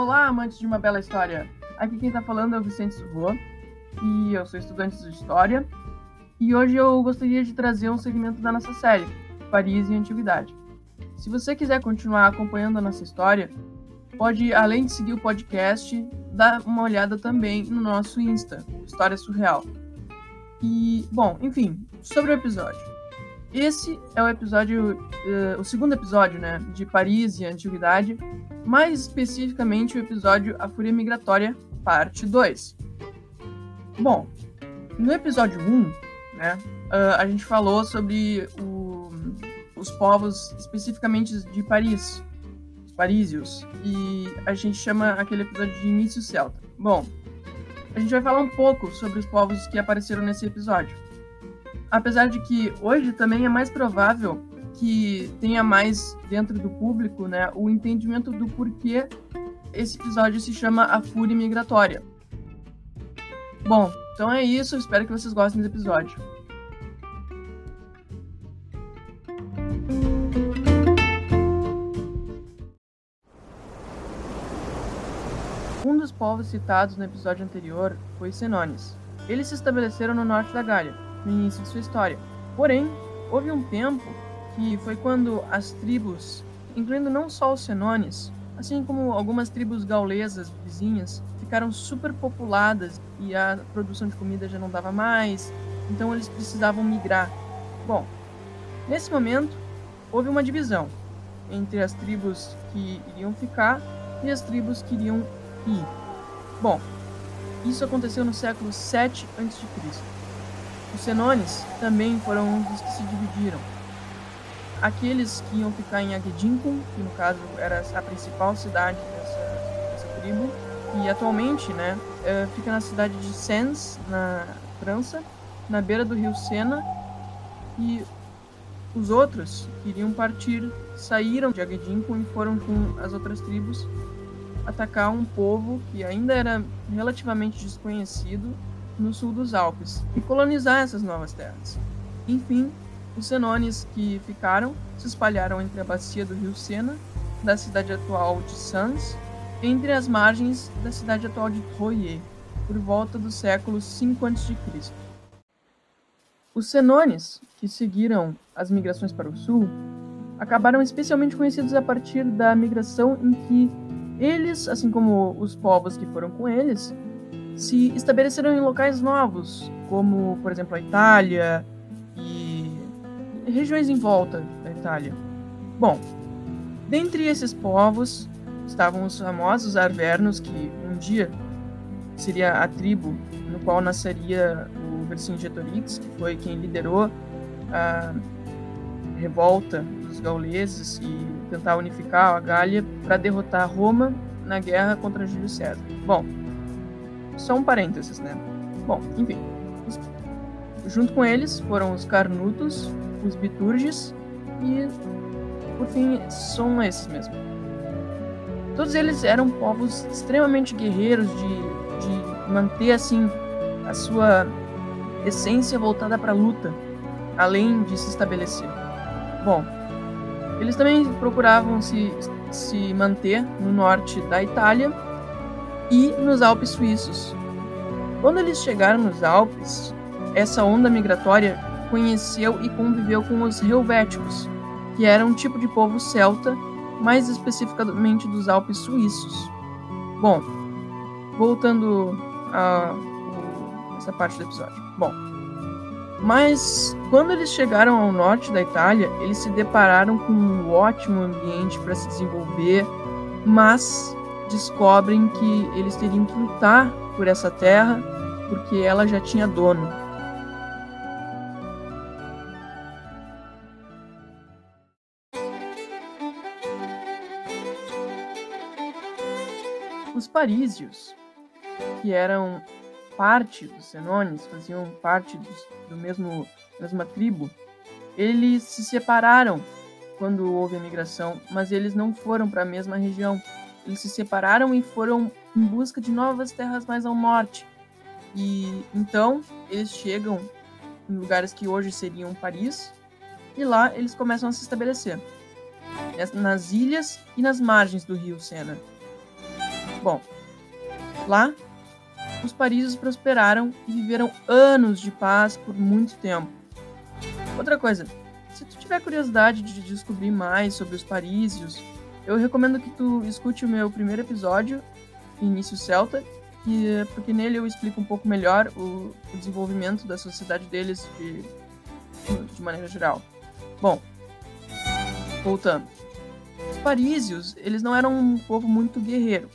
Olá, amantes de uma bela história! Aqui quem está falando é o Vicente Surro e eu sou estudante de História. E hoje eu gostaria de trazer um segmento da nossa série, Paris e Antiguidade. Se você quiser continuar acompanhando a nossa história, pode, além de seguir o podcast, dar uma olhada também no nosso Insta, História Surreal. E, bom, enfim, sobre o episódio. Esse é o episódio, uh, o segundo episódio, né, de Paris e Antiguidade, mais especificamente o episódio A Fúria Migratória, parte 2. Bom, no episódio 1, né, uh, a gente falou sobre o, os povos especificamente de Paris, os parísios, e a gente chama aquele episódio de Início Celta. Bom, a gente vai falar um pouco sobre os povos que apareceram nesse episódio apesar de que hoje também é mais provável que tenha mais dentro do público, né, o entendimento do porquê esse episódio se chama A Fúria Migratória. Bom, então é isso, espero que vocês gostem do episódio. Um dos povos citados no episódio anterior foi Senones. Eles se estabeleceram no norte da Gália, no início de sua história. Porém, houve um tempo que foi quando as tribos, incluindo não só os Senones, assim como algumas tribos gaulesas vizinhas, ficaram superpopuladas e a produção de comida já não dava mais, então eles precisavam migrar. Bom, nesse momento houve uma divisão entre as tribos que iriam ficar e as tribos que iriam ir. Bom, isso aconteceu no século 7 a.C. Os Senones também foram um dos que se dividiram. Aqueles que iam ficar em Agedincum, que no caso era a principal cidade dessa, dessa tribo, e atualmente né, é, fica na cidade de Sens, na França, na beira do rio Sena, e os outros queriam partir, saíram de Agedincum e foram com as outras tribos atacar um povo que ainda era relativamente desconhecido no sul dos Alpes e colonizar essas novas terras. Enfim, os Senones que ficaram se espalharam entre a bacia do rio Sena, da cidade atual de Sans, entre as margens da cidade atual de Troyes, por volta do século 5 a.C. Os Senones, que seguiram as migrações para o sul, acabaram especialmente conhecidos a partir da migração em que eles, assim como os povos que foram com eles, se estabeleceram em locais novos, como, por exemplo, a Itália e regiões em volta da Itália. Bom, dentre esses povos estavam os famosos Arvernos, que um dia seria a tribo no qual nasceria o Vercingetorix, que foi quem liderou a revolta dos gauleses e tentar unificar a Gália para derrotar Roma na guerra contra Júlio César. Bom, só um parênteses, né? Bom, enfim. Junto com eles foram os Carnutos, os Biturges e, por fim, são esses mesmo. Todos eles eram povos extremamente guerreiros de, de manter, assim, a sua essência voltada para a luta, além de se estabelecer. Bom, eles também procuravam se, se manter no norte da Itália e nos Alpes suíços. Quando eles chegaram nos Alpes, essa onda migratória conheceu e conviveu com os helvéticos, que eram um tipo de povo celta, mais especificamente dos Alpes suíços. Bom, voltando a essa parte do episódio. Bom, mas quando eles chegaram ao norte da Itália, eles se depararam com um ótimo ambiente para se desenvolver, mas descobrem que eles teriam que lutar por essa terra porque ela já tinha dono. Os parísios, que eram parte dos Senones, faziam parte dos, do mesmo mesma tribo, eles se separaram quando houve a migração, mas eles não foram para a mesma região. Eles se separaram e foram em busca de novas terras mais ao norte. E então eles chegam em lugares que hoje seriam Paris, e lá eles começam a se estabelecer nas ilhas e nas margens do rio Sena. Bom, lá os parísios prosperaram e viveram anos de paz por muito tempo. Outra coisa, se tu tiver curiosidade de descobrir mais sobre os parísios, eu recomendo que tu escute o meu primeiro episódio, Início Celta, que, porque nele eu explico um pouco melhor o, o desenvolvimento da sociedade deles de, de maneira geral. Bom, voltando. Os parísios, eles não eram um povo muito guerreiro,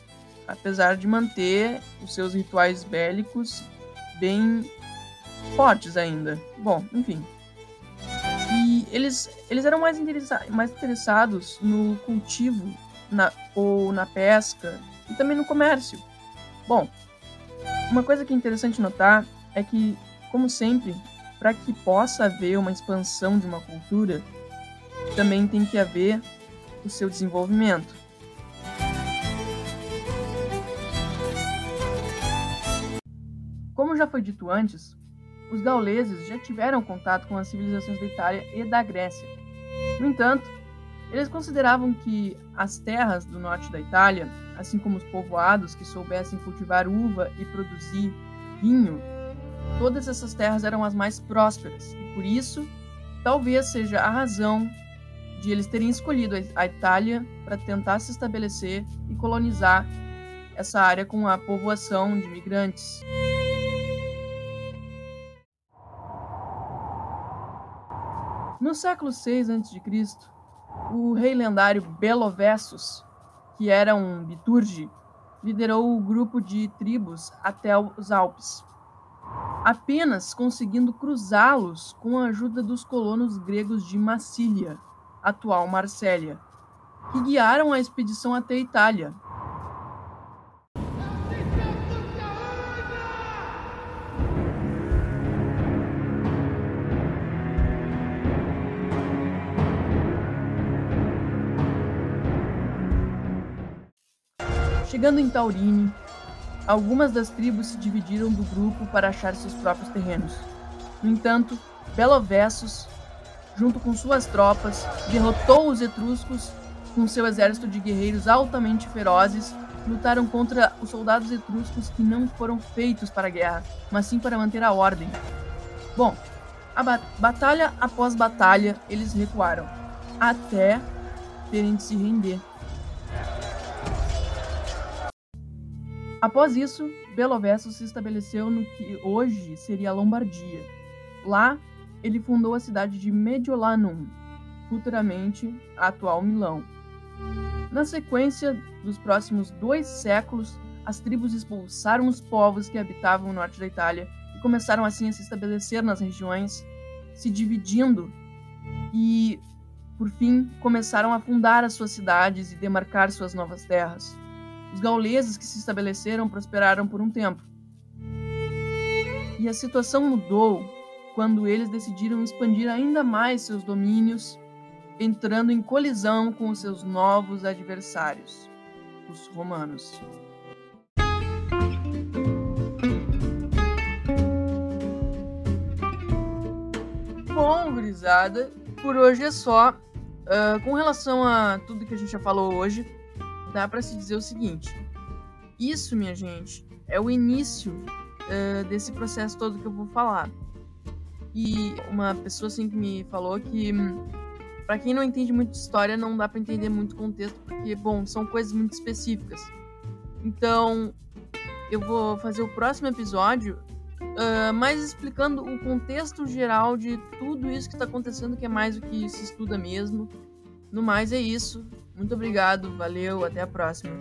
apesar de manter os seus rituais bélicos bem fortes ainda. Bom, enfim. Eles, eles eram mais, interessa mais interessados no cultivo na, ou na pesca e também no comércio. Bom, uma coisa que é interessante notar é que, como sempre, para que possa haver uma expansão de uma cultura, também tem que haver o seu desenvolvimento. Como já foi dito antes, os gauleses já tiveram contato com as civilizações da Itália e da Grécia. No entanto, eles consideravam que as terras do norte da Itália, assim como os povoados que soubessem cultivar uva e produzir vinho, todas essas terras eram as mais prósperas, e por isso, talvez seja a razão de eles terem escolhido a Itália para tentar se estabelecer e colonizar essa área com a povoação de imigrantes. No século VI a.C., o rei lendário Belovessus, que era um biturge, liderou o grupo de tribos até os Alpes, apenas conseguindo cruzá-los com a ajuda dos colonos gregos de Massília, atual Marsella, que guiaram a expedição até a Itália, Chegando em Taurine, algumas das tribos se dividiram do grupo para achar seus próprios terrenos. No entanto, Belovessus, junto com suas tropas, derrotou os etruscos com seu exército de guerreiros altamente ferozes lutaram contra os soldados etruscos que não foram feitos para a guerra, mas sim para manter a ordem. Bom, a ba batalha após batalha, eles recuaram, até terem de se render. Após isso, Belovesso se estabeleceu no que hoje seria a Lombardia. Lá, ele fundou a cidade de Mediolanum, futuramente a atual Milão. Na sequência dos próximos dois séculos, as tribos expulsaram os povos que habitavam o norte da Itália e começaram assim a se estabelecer nas regiões, se dividindo e, por fim, começaram a fundar as suas cidades e demarcar suas novas terras. Os gauleses que se estabeleceram prosperaram por um tempo. E a situação mudou quando eles decidiram expandir ainda mais seus domínios, entrando em colisão com os seus novos adversários, os romanos. Bom, gurizada, por hoje é só. Uh, com relação a tudo que a gente já falou hoje, dá para se dizer o seguinte: isso, minha gente, é o início uh, desse processo todo que eu vou falar. E uma pessoa assim que me falou que para quem não entende muito história não dá para entender muito contexto porque bom são coisas muito específicas. Então eu vou fazer o próximo episódio uh, mais explicando o contexto geral de tudo isso que está acontecendo que é mais do que se estuda mesmo. No mais é isso. Muito obrigado, valeu, até a próxima.